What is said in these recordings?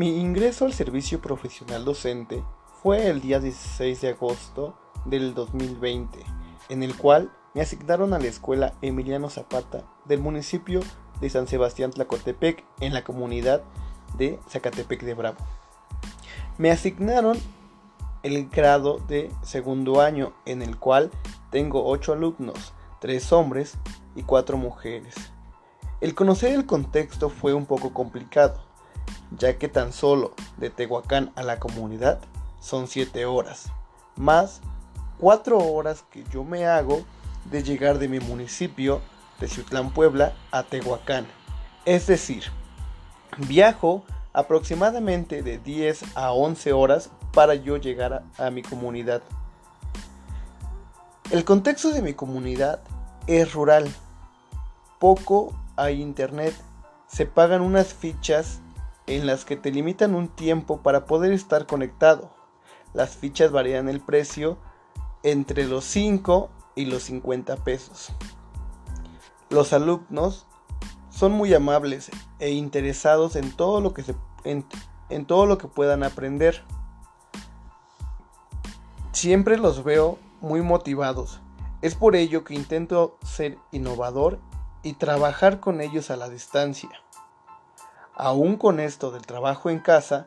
Mi ingreso al servicio profesional docente fue el día 16 de agosto del 2020, en el cual me asignaron a la escuela Emiliano Zapata del municipio de San Sebastián Tlacotepec en la comunidad de Zacatepec de Bravo. Me asignaron el grado de segundo año en el cual tengo 8 alumnos, 3 hombres y 4 mujeres. El conocer el contexto fue un poco complicado, ya que tan solo de Tehuacán a la comunidad son 7 horas, más 4 horas que yo me hago de llegar de mi municipio de Ciutlán Puebla a Tehuacán. Es decir, viajo aproximadamente de 10 a 11 horas para yo llegar a, a mi comunidad. El contexto de mi comunidad es rural. Poco hay internet. Se pagan unas fichas en las que te limitan un tiempo para poder estar conectado. Las fichas varían el precio entre los 5 y los 50 pesos. Los alumnos son muy amables e interesados en todo lo que, se, en, en todo lo que puedan aprender. Siempre los veo muy motivados. Es por ello que intento ser innovador y trabajar con ellos a la distancia. Aún con esto del trabajo en casa,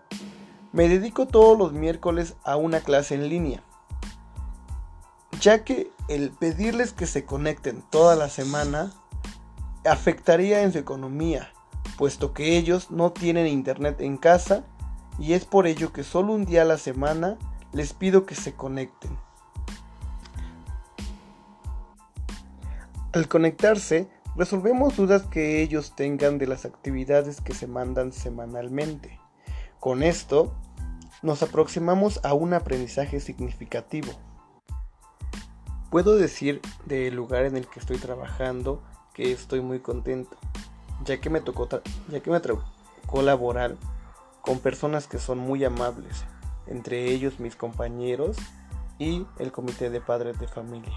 me dedico todos los miércoles a una clase en línea, ya que el pedirles que se conecten toda la semana afectaría en su economía, puesto que ellos no tienen internet en casa y es por ello que solo un día a la semana les pido que se conecten. Al conectarse, resolvemos dudas que ellos tengan de las actividades que se mandan semanalmente. Con esto, nos aproximamos a un aprendizaje significativo. Puedo decir del lugar en el que estoy trabajando que estoy muy contento, ya que me tocó, ya que me tocó laborar con personas que son muy amables, entre ellos mis compañeros y el comité de padres de familia.